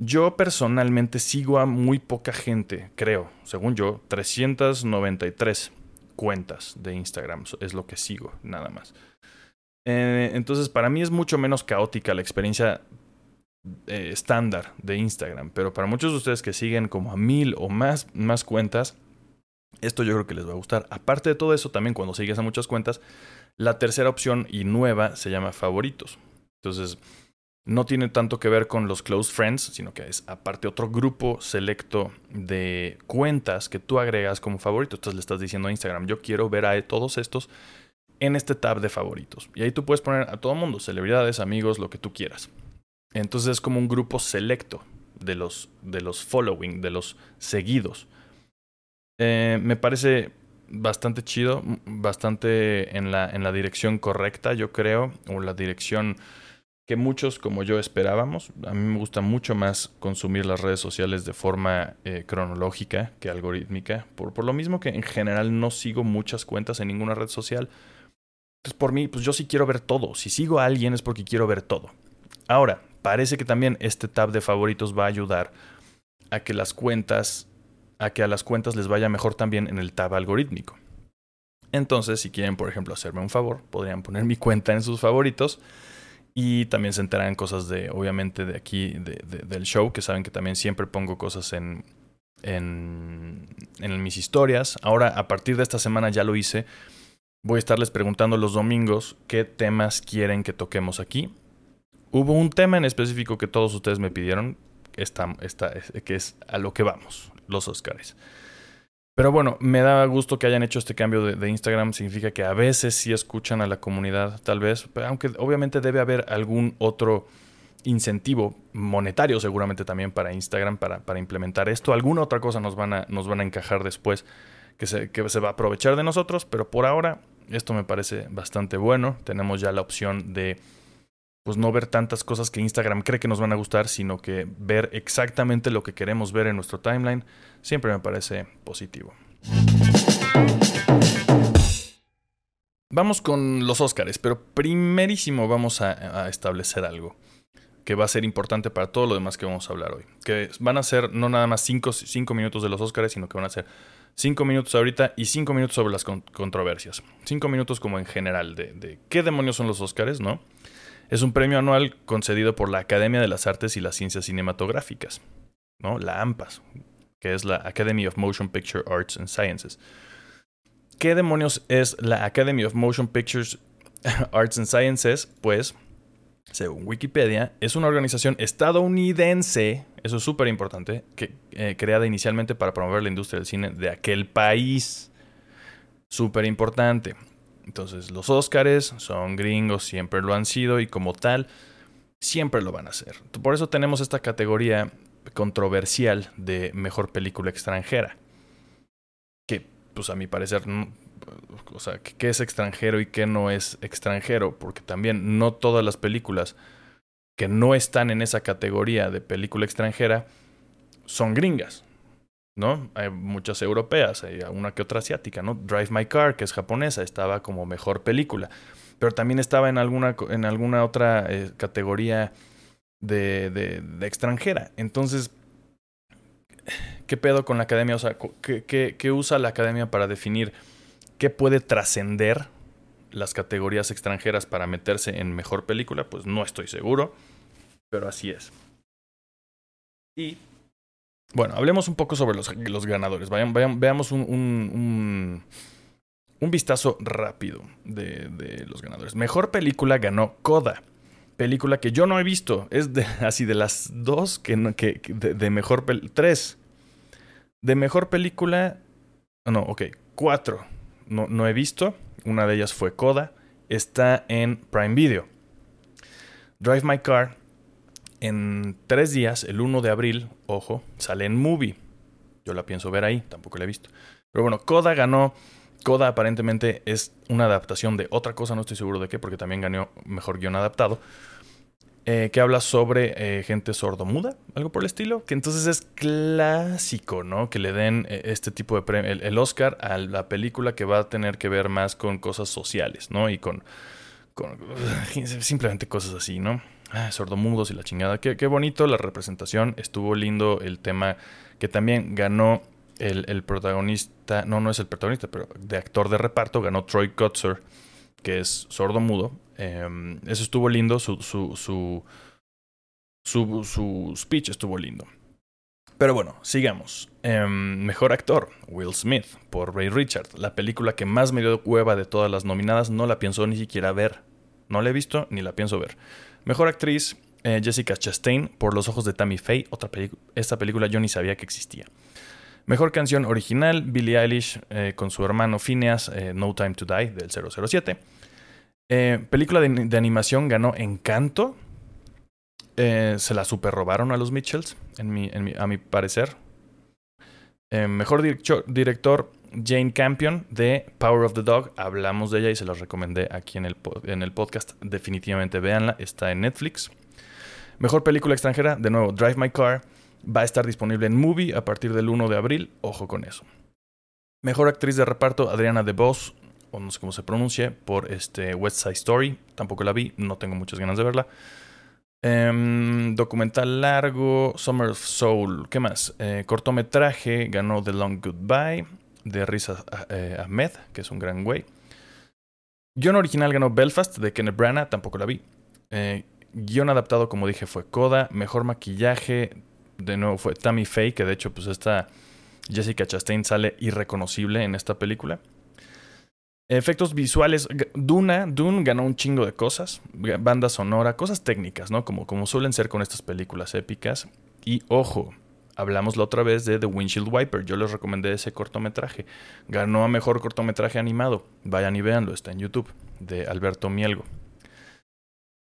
yo personalmente sigo a muy poca gente, creo, según yo, 393 cuentas de Instagram es lo que sigo, nada más. Eh, entonces, para mí es mucho menos caótica la experiencia eh, estándar de Instagram, pero para muchos de ustedes que siguen como a mil o más, más cuentas, esto yo creo que les va a gustar. Aparte de todo eso, también cuando sigues a muchas cuentas, la tercera opción y nueva se llama favoritos. Entonces, no tiene tanto que ver con los close friends, sino que es aparte otro grupo selecto de cuentas que tú agregas como favorito. Entonces le estás diciendo a Instagram, yo quiero ver a todos estos en este tab de favoritos. Y ahí tú puedes poner a todo mundo, celebridades, amigos, lo que tú quieras. Entonces es como un grupo selecto de los, de los following, de los seguidos. Eh, me parece bastante chido, bastante en la, en la dirección correcta, yo creo, o la dirección que muchos como yo esperábamos. A mí me gusta mucho más consumir las redes sociales de forma eh, cronológica que algorítmica, por, por lo mismo que en general no sigo muchas cuentas en ninguna red social. Entonces por mí, pues yo sí quiero ver todo. Si sigo a alguien es porque quiero ver todo. Ahora, parece que también este tab de favoritos va a ayudar a que las cuentas a que a las cuentas les vaya mejor también en el tab algorítmico. Entonces, si quieren, por ejemplo, hacerme un favor, podrían poner mi cuenta en sus favoritos y también se enterarán cosas de, obviamente, de aquí, del show, que saben que también siempre pongo cosas en, en mis historias. Ahora, a partir de esta semana ya lo hice. Voy a estarles preguntando los domingos qué temas quieren que toquemos aquí. Hubo un tema en específico que todos ustedes me pidieron, que es a lo que vamos los Oscars. Pero bueno, me da gusto que hayan hecho este cambio de, Instagram. Significa que a veces sí escuchan a la comunidad, tal vez. Aunque obviamente debe haber algún otro incentivo monetario seguramente también para Instagram para, para implementar esto. Alguna otra cosa nos van a, nos van a encajar después que se, va a aprovechar de nosotros. Pero por ahora esto me parece bastante bueno. Tenemos ya la opción de pues no ver tantas cosas que Instagram cree que nos van a gustar, sino que ver exactamente lo que queremos ver en nuestro timeline, siempre me parece positivo. Vamos con los Oscars, pero primerísimo vamos a, establecer algo que va a ser importante para todo lo demás que vamos a hablar hoy. Que van a ser no nada más 5 minutos de los Oscars, sino que van a ser 5 minutos ahorita y 5 minutos sobre las controversias. 5 minutos como en general de, qué demonios son los Oscars, ¿no? Es un premio anual concedido por la Academia de las Artes y las Ciencias Cinematográficas, ¿no? La AMPAS, que es la Academy of Motion Picture Arts and Sciences. ¿Qué demonios es la Academy of Motion Pictures Arts and Sciences? Pues, según Wikipedia, es una organización estadounidense, eso es súper importante, que, eh, creada inicialmente para promover la industria del cine de aquel país. Súper importante. Entonces los Óscares son gringos, siempre lo han sido y como tal, siempre lo van a hacer. Por eso tenemos esta categoría controversial de mejor película extranjera. Que, pues a mi parecer, o sea, qué es extranjero y qué no es extranjero, porque también no todas las películas que no están en esa categoría de película extranjera son gringas. ¿no? Hay muchas europeas, hay una que otra asiática, ¿no? Drive My Car, que es japonesa, estaba como mejor película. Pero también estaba en alguna, en alguna otra eh, categoría de, de, extranjera. Entonces, ¿qué pedo con la academia? O sea, ¿qué, qué, qué usa la academia para definir qué puede trascender las categorías extranjeras para meterse en mejor película? Pues no estoy seguro, pero así es. Y bueno, hablemos un poco sobre los, los ganadores. Vayan, veamos un, un, un, vistazo rápido de, de, los ganadores. Mejor película ganó Coda. Película que yo no he visto. Es de, así de las dos que, que de, mejor tres. De mejor película. No, ok. Cuatro. No, no he visto. Una de ellas fue Coda. Está en Prime Video. Drive My Car en tres días, el 1 de abril, ojo, sale en movie. Yo la pienso ver ahí, tampoco la he visto. Pero bueno, Coda ganó. Coda aparentemente es una adaptación de otra cosa, no estoy seguro de qué, porque también ganó mejor guion adaptado. Eh, que habla sobre eh, gente sordomuda, algo por el estilo. Que entonces es clásico, ¿no? Que le den eh, este tipo de premio, el, Oscar a la película que va a tener que ver más con cosas sociales, ¿no? Y con, simplemente cosas así, ¿no? ah, sordomudos y la chingada. Qué, qué, bonito la representación. Estuvo lindo el tema que también ganó el, el, protagonista. No, no es el protagonista, pero de actor de reparto ganó Troy Kotzer, que es sordomudo. Eh, eso estuvo lindo. Su, su, su, su, speech estuvo lindo. Pero bueno, sigamos. Eh, mejor actor, Will Smith, por Ray Richard. La película que más me dio hueva de todas las nominadas, no la pienso ni siquiera ver. No la he visto ni la pienso ver. Mejor actriz, eh, Jessica Chastain, por los ojos de Tammy Faye. Otra esta película yo ni sabía que existía. Mejor canción original, Billie Eilish eh, con su hermano Phineas, eh, No Time to Die, del 007. Película de, animación ganó Encanto. eh, se la super robaron a los Mitchells, en mi, a mi parecer. Eh, mejor director, Jane Campion de Power of the Dog. Hablamos de ella y se la recomendé aquí en el, en el podcast. Definitivamente véanla, está en Netflix. Mejor película extranjera, de nuevo, Drive My Car. Va a estar disponible en Movie a partir del 1 de abril. Ojo con eso. Mejor actriz de reparto, Adriana DeVos, o no sé cómo se pronuncie, por este West Side Story. Tampoco la vi, no tengo muchas ganas de verla. Em, documental largo, Summer of Soul. ¿Qué más? Eh, cortometraje, ganó The Long Goodbye, de Riz eh, Ahmed, que es un gran güey. Guión original ganó Belfast, de Kenneth Branagh, tampoco la vi. Eh, guion adaptado, como dije, fue Coda. Mejor maquillaje, de nuevo fue Tammy Faye, que de hecho, pues esta Jessica Chastain sale irreconocible en esta película. Efectos visuales, Duna, Dune ganó un chingo de cosas, banda sonora, cosas técnicas, ¿no? Como, como suelen ser con estas películas épicas. Y ojo, hablamos la otra vez de The Windshield Wiper, yo les recomendé ese cortometraje. Ganó a mejor cortometraje animado, vayan y véanlo, está en YouTube, de Alberto Mielgo.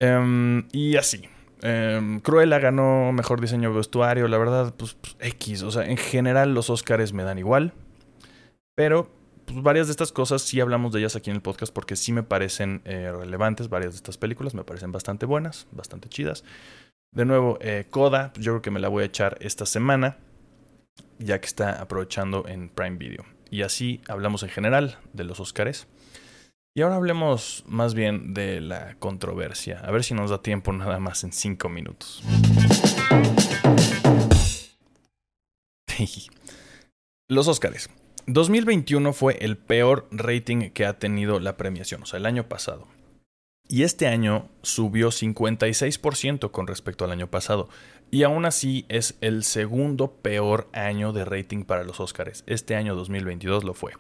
Em, y así. Um, Cruella ganó mejor diseño vestuario, la verdad, pues, pues X, o sea, en general los Oscars me dan igual, pero pues, varias de estas cosas sí hablamos de ellas aquí en el podcast porque sí me parecen eh, relevantes. Varias de estas películas me parecen bastante buenas, bastante chidas. De nuevo, eh, Coda, yo creo que me la voy a echar esta semana, ya que está aprovechando en Prime Video. Y así hablamos en general de los Oscars. Y ahora hablemos más bien de la controversia. A ver si nos da tiempo nada más en cinco minutos. Los Oscars. 2021 fue el peor rating que ha tenido la premiación, o sea, el año pasado. Y este año subió 56% con respecto al año pasado. Y aún así es el segundo peor año de rating para los Oscars. Este año 2022 lo fue.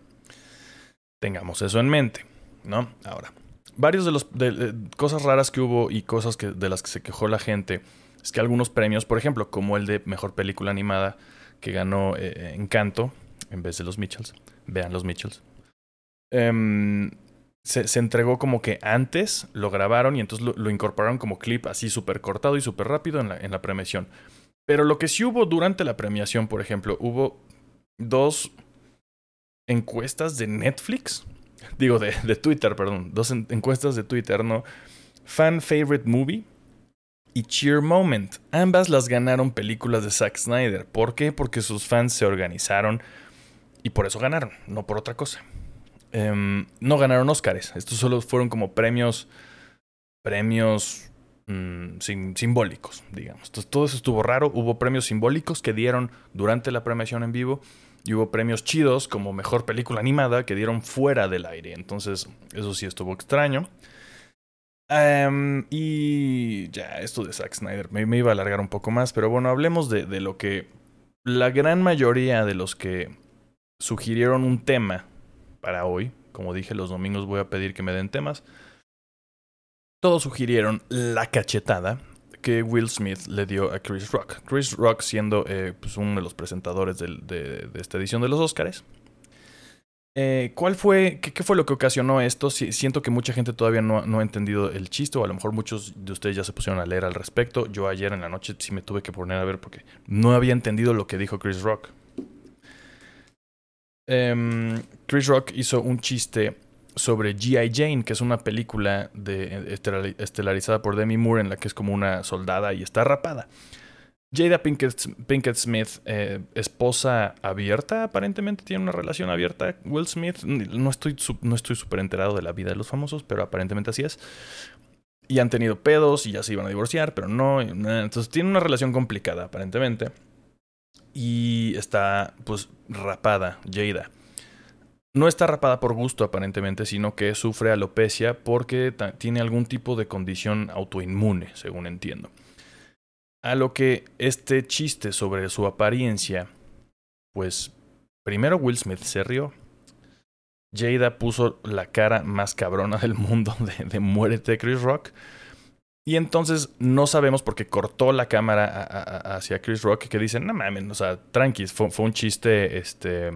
Tengamos eso en mente, ¿no? Ahora, varios de los cosas raras que hubo y cosas que, de las que se quejó la gente es que algunos premios, por ejemplo, como el de mejor película animada que ganó eh, Encanto, en vez de los Mitchells. Vean los Mitchells. Em, se, entregó como que antes lo grabaron y entonces lo, incorporaron como clip así súper cortado y súper rápido en la, en la premiación. Pero lo que sí hubo durante la premiación, por ejemplo, hubo dos encuestas de Netflix. Digo, de, de Twitter, perdón. Dos encuestas de Twitter, ¿no? Fan Favorite Movie y Cheer Moment. Ambas las ganaron películas de Zack Snyder. ¿Por qué? Porque sus fans se organizaron y por eso ganaron, no por otra cosa. Em, no ganaron Oscars. Estos solo fueron como premios. Premios mm, simbólicos, digamos. Entonces todo eso estuvo raro. Hubo premios simbólicos que dieron durante la premiación en vivo. Y hubo premios chidos como mejor película animada que dieron fuera del aire. Entonces, eso sí estuvo extraño. Em, y ya, esto de Zack Snyder me, iba a alargar un poco más, pero bueno, hablemos de, lo que la gran mayoría de los que sugirieron un tema para hoy. Como dije, los domingos voy a pedir que me den temas. Todos sugirieron la cachetada que Will Smith le dio a Chris Rock. Chris Rock siendo eh, pues uno de los presentadores de, esta edición de los Oscars. Eh, ¿Cuál fue, qué, fue lo que ocasionó esto? siento que mucha gente todavía no, no, ha entendido el chiste, o a lo mejor muchos de ustedes ya se pusieron a leer al respecto. Yo ayer en la noche sí me tuve que poner a ver porque no había entendido lo que dijo Chris Rock. Em, Chris Rock hizo un chiste sobre G.I. Jane, que es una película estelarizada por Demi Moore en la que es como una soldada y está rapada. Jada Pinkett, Smith, eh, esposa abierta, aparentemente tiene una relación abierta. Will Smith, no estoy no estoy súper enterado de la vida de los famosos, pero aparentemente así es. Y han tenido pedos y ya se iban a divorciar, pero no. Entonces tiene una relación complicada, aparentemente y está pues rapada, Jada. No está rapada por gusto aparentemente, sino que sufre alopecia porque tiene algún tipo de condición autoinmune, según entiendo. A lo que este chiste sobre su apariencia, pues primero Will Smith se rió. Jada puso la cara más cabrona del mundo de, de muérete Chris Rock. Y entonces no sabemos porque cortó la cámara hacia Chris Rock que dicen, no mames, o sea, tranqui, fue, un chiste, este,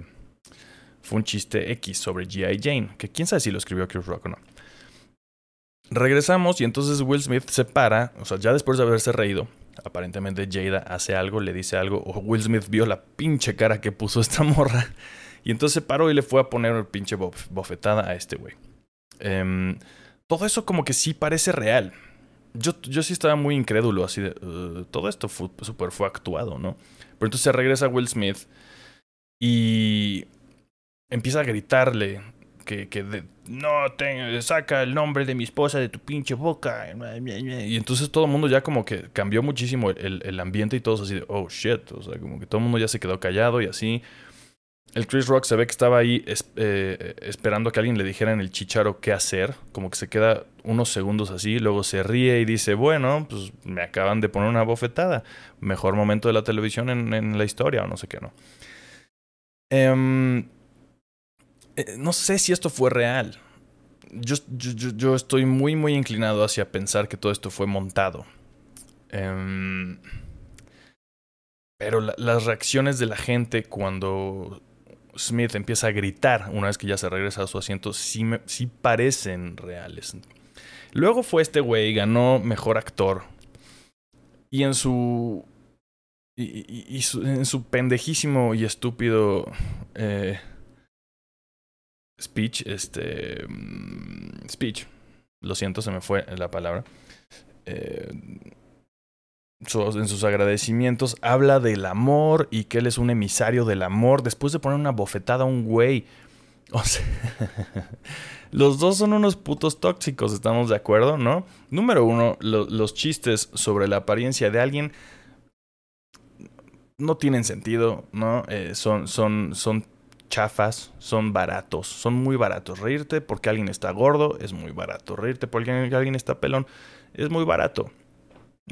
fue un chiste X sobre G.I. Jane, que quién sabe si lo escribió Chris Rock o no. Regresamos y entonces Will Smith se para, o sea, ya después de haberse reído, Aparentemente Jada hace algo, le dice algo, o Will Smith vio la pinche cara que puso esta morra. Y entonces se paró y le fue a poner una pinche bofetada a este güey. Em, todo eso como que sí parece real. Yo, yo sí estaba muy incrédulo, así de... Todo esto fue, super fue actuado, ¿no? Pero entonces regresa Will Smith y empieza a gritarle que, que no, te, saca el nombre de mi esposa de tu pinche boca. Y entonces todo el mundo ya como que cambió muchísimo el, el ambiente y todos así de, oh shit. O sea, como que todo el mundo ya se quedó callado y así. El Chris Rock se ve que estaba ahí eh, esperando que alguien le dijera en el chicharo qué hacer. Como que se queda unos segundos así, luego se ríe y dice, bueno, pues me acaban de poner una bofetada. Mejor momento de la televisión en, la historia o no sé qué, ¿no? Em, eh, no sé si esto fue real. Yo, yo, estoy muy, muy inclinado hacia pensar que todo esto fue montado. Em, pero las reacciones de la gente cuando Smith empieza a gritar una vez que ya se regresa a su asiento, sí, parecen reales. Luego fue este güey, ganó mejor actor. Y en su. Y, en su pendejísimo y estúpido. Eh, speech, este. Mm, speech. Lo siento, se me fue la palabra. Eh, en sus agradecimientos habla del amor y que él es un emisario del amor después de poner una bofetada a un güey. O sea, los dos son unos putos tóxicos, estamos de acuerdo, ¿no? Número uno, los chistes sobre la apariencia de alguien no tienen sentido, ¿no? Eh, son, son, son chafas, son baratos, son muy baratos. Reírte porque alguien está gordo es muy barato. Reírte porque alguien está pelón es muy barato.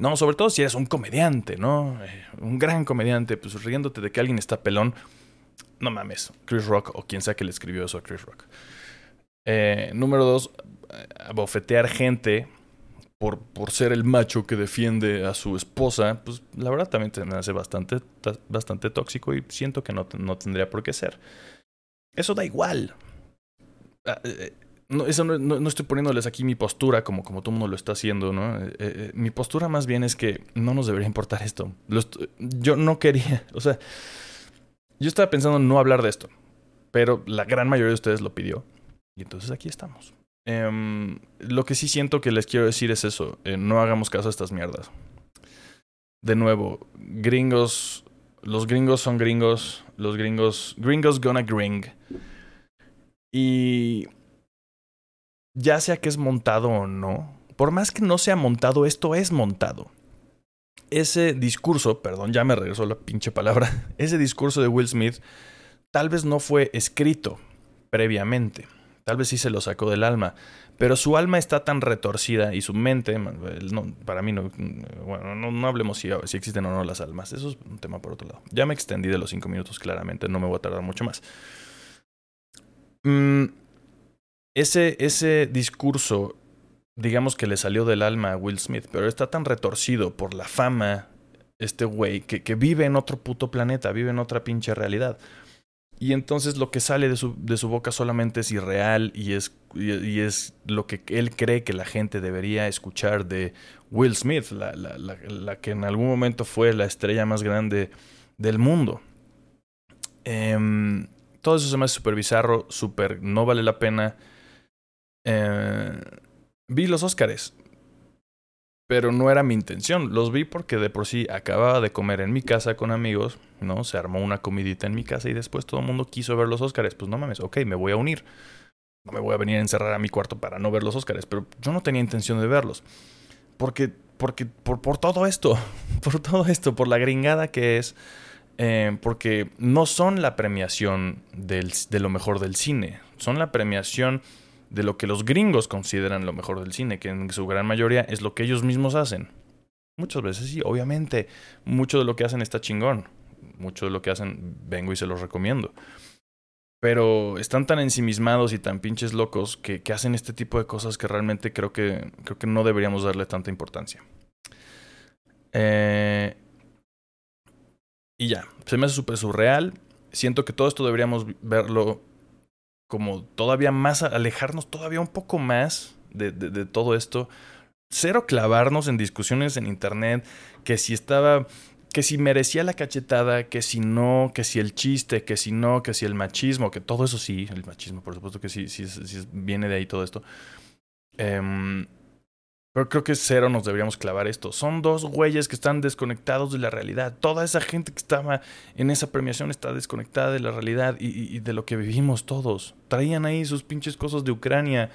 No, sobre todo si eres un comediante, ¿no? Eh, un gran comediante, pues riéndote de que alguien está pelón. No mames, Chris Rock o quien sea que le escribió eso a Chris Rock. Eh, número dos, bofetear gente por, por ser el macho que defiende a su esposa, pues la verdad también me hace bastante, bastante tóxico y siento que no, no tendría por qué ser. Eso da igual. Eh, no, eso no, no, estoy poniéndoles aquí mi postura como, como todo mundo lo está haciendo, ¿no? Eh, eh, mi postura más bien es que no nos debería importar esto. yo no quería, o sea, yo estaba pensando no hablar de esto, pero la gran mayoría de ustedes lo pidió. Y entonces aquí estamos. Em, lo que sí siento que les quiero decir es eso, eh, no hagamos caso a estas mierdas. De nuevo, gringos, los gringos son gringos, los gringos, gringos gonna gring. Y ya sea que es montado o no, por más que no sea montado, esto es montado. Ese discurso, perdón, ya me regresó la pinche palabra, ese discurso de Will Smith tal vez no fue escrito previamente, tal vez sí se lo sacó del alma, pero su alma está tan retorcida y su mente, para mí no, bueno, no, hablemos si, si, existen o no las almas, eso es un tema por otro lado. Ya me extendí de los cinco minutos claramente, no me voy a tardar mucho más. Mm, ese, ese discurso, digamos que le salió del alma a Will Smith, pero está tan retorcido por la fama, este güey, que, vive en otro puto planeta, vive en otra pinche realidad. Y entonces lo que sale de su, de su boca solamente es irreal y es, y, es lo que él cree que la gente debería escuchar de Will Smith, la, la, la, que en algún momento fue la estrella más grande del mundo. Eh, todo eso se me hace súper bizarro, súper no vale la pena. Eh, vi los Óscares, pero no era mi intención. Los vi porque de por sí acababa de comer en mi casa con amigos, ¿no? Se armó una comidita en mi casa y después todo el mundo quiso ver los Óscares. Pues no mames, ok, me voy a unir. No me voy a venir a encerrar a mi cuarto para no ver los Óscares, pero yo no tenía intención de verlos. Porque, porque, por, todo esto, por todo esto, por la gringada que es, eh, porque no son la premiación de lo mejor del cine, son la premiación de lo que los gringos consideran lo mejor del cine, que en su gran mayoría es lo que ellos mismos hacen. Muchas veces sí, obviamente, mucho de lo que hacen está chingón. Mucho de lo que hacen vengo y se los recomiendo. Pero están tan ensimismados y tan pinches locos que, que hacen este tipo de cosas que realmente creo que, creo que no deberíamos darle tanta importancia. Eh, y ya, se me hace súper surreal. Siento que todo esto deberíamos verlo como todavía más, alejarnos todavía un poco más de, de, todo esto. cero clavarnos en discusiones en internet, que si estaba, que si merecía la cachetada, que si no, que si el chiste, que si no, que si el machismo, que todo eso sí, el machismo, por supuesto que sí, sí, sí viene de ahí todo esto. Em, pero creo que cero nos deberíamos clavar esto. Son dos güeyes que están desconectados de la realidad. Toda esa gente que estaba en esa premiación está desconectada de la realidad y, de lo que vivimos todos. Traían ahí sus pinches cosas de Ucrania.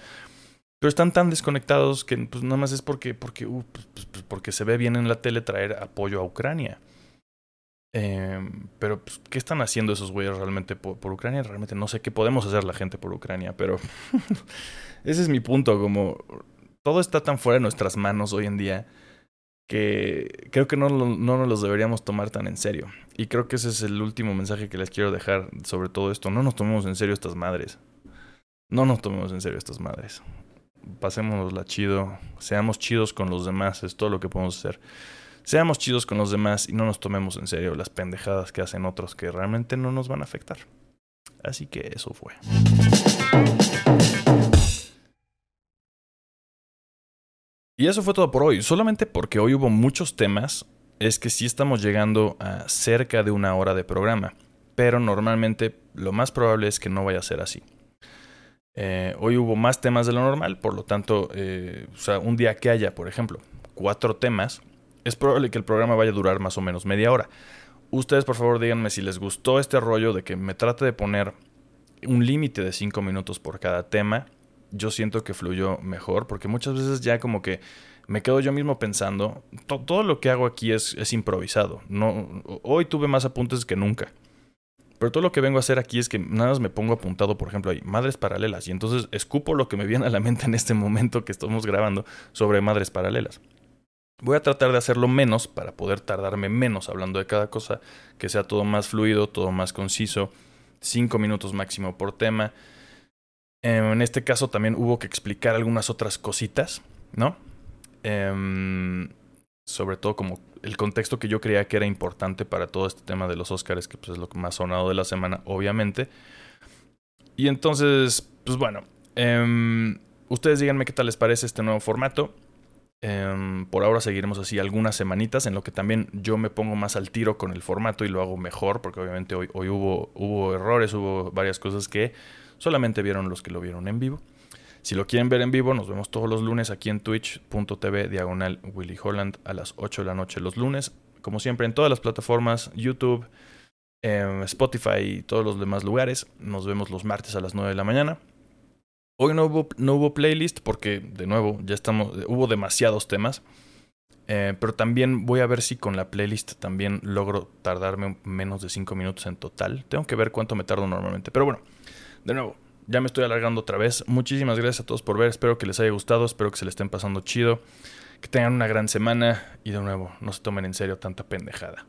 Pero están tan desconectados que pues nada más es porque, porque, uh, pues, pues, pues, porque se ve bien en la tele traer apoyo a Ucrania. Em, pero, ¿qué están haciendo esos güeyes realmente por, por, Ucrania? Realmente no sé qué podemos hacer la gente por Ucrania, pero ese es mi punto, como todo está tan fuera de nuestras manos hoy en día que creo que no, no nos los deberíamos tomar tan en serio. Y creo que ese es el último mensaje que les quiero dejar sobre todo esto. No nos tomemos en serio estas madres. No nos tomemos en serio estas madres. Pasémonosla chido. Seamos chidos con los demás. Es todo lo que podemos hacer. Seamos chidos con los demás y no nos tomemos en serio las pendejadas que hacen otros que realmente no nos van a afectar. Así que eso fue. Y eso fue todo por hoy. Solamente porque hoy hubo muchos temas, es que sí estamos llegando a cerca de una hora de programa. Pero normalmente lo más probable es que no vaya a ser así. Eh, hoy hubo más temas de lo normal, por lo tanto, eh, un día que haya, por ejemplo, cuatro temas, es probable que el programa vaya a durar más o menos media hora. Ustedes, por favor, díganme si les gustó este rollo de que me trate de poner un límite de cinco minutos por cada tema yo siento que fluyó mejor, porque muchas veces ya como que me quedo yo mismo pensando, todo lo que hago aquí es, es improvisado. No, hoy tuve más apuntes que nunca. Pero todo lo que vengo a hacer aquí es que nada más me pongo apuntado, por ejemplo, hay madres paralelas. Y entonces escupo lo que me viene a la mente en este momento que estamos grabando sobre madres paralelas. Voy a tratar de hacerlo menos para poder tardarme menos hablando de cada cosa, que sea todo más fluido, todo más conciso, cinco minutos máximo por tema. En este caso también hubo que explicar algunas otras cositas, ¿no? Em, sobre todo como el contexto que yo creía que era importante para todo este tema de los Oscars, que pues es lo más sonado de la semana, obviamente. Y entonces, pues bueno, em, ustedes díganme qué tal les parece este nuevo formato. Em, por ahora seguiremos así algunas semanitas en lo que también yo me pongo más al tiro con el formato y lo hago mejor, porque obviamente hoy, hoy hubo, hubo errores, hubo varias cosas que solamente vieron los que lo vieron en vivo. Si lo quieren ver en vivo, nos vemos todos los lunes aquí en twitch.tv diagonal Willy Holland a las 8 de la noche los lunes. Como siempre, en todas las plataformas, YouTube, em, Spotify y todos los demás lugares. Nos vemos los martes a las 9 de la mañana. Hoy no hubo, no hubo playlist porque, de nuevo, ya estamos, hubo demasiados temas. Eh, pero también voy a ver si con la playlist también logro tardarme menos de 5 minutos en total. Tengo que ver cuánto me tardo normalmente. Pero bueno, de nuevo, ya me estoy alargando otra vez. Muchísimas gracias a todos por ver. Espero que les haya gustado. Espero que se le estén pasando chido. Que tengan una gran semana. Y de nuevo, no se tomen en serio tanta pendejada.